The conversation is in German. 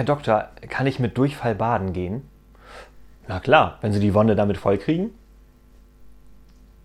Herr Doktor, kann ich mit Durchfall baden gehen? Na klar, wenn Sie die Wonne damit vollkriegen.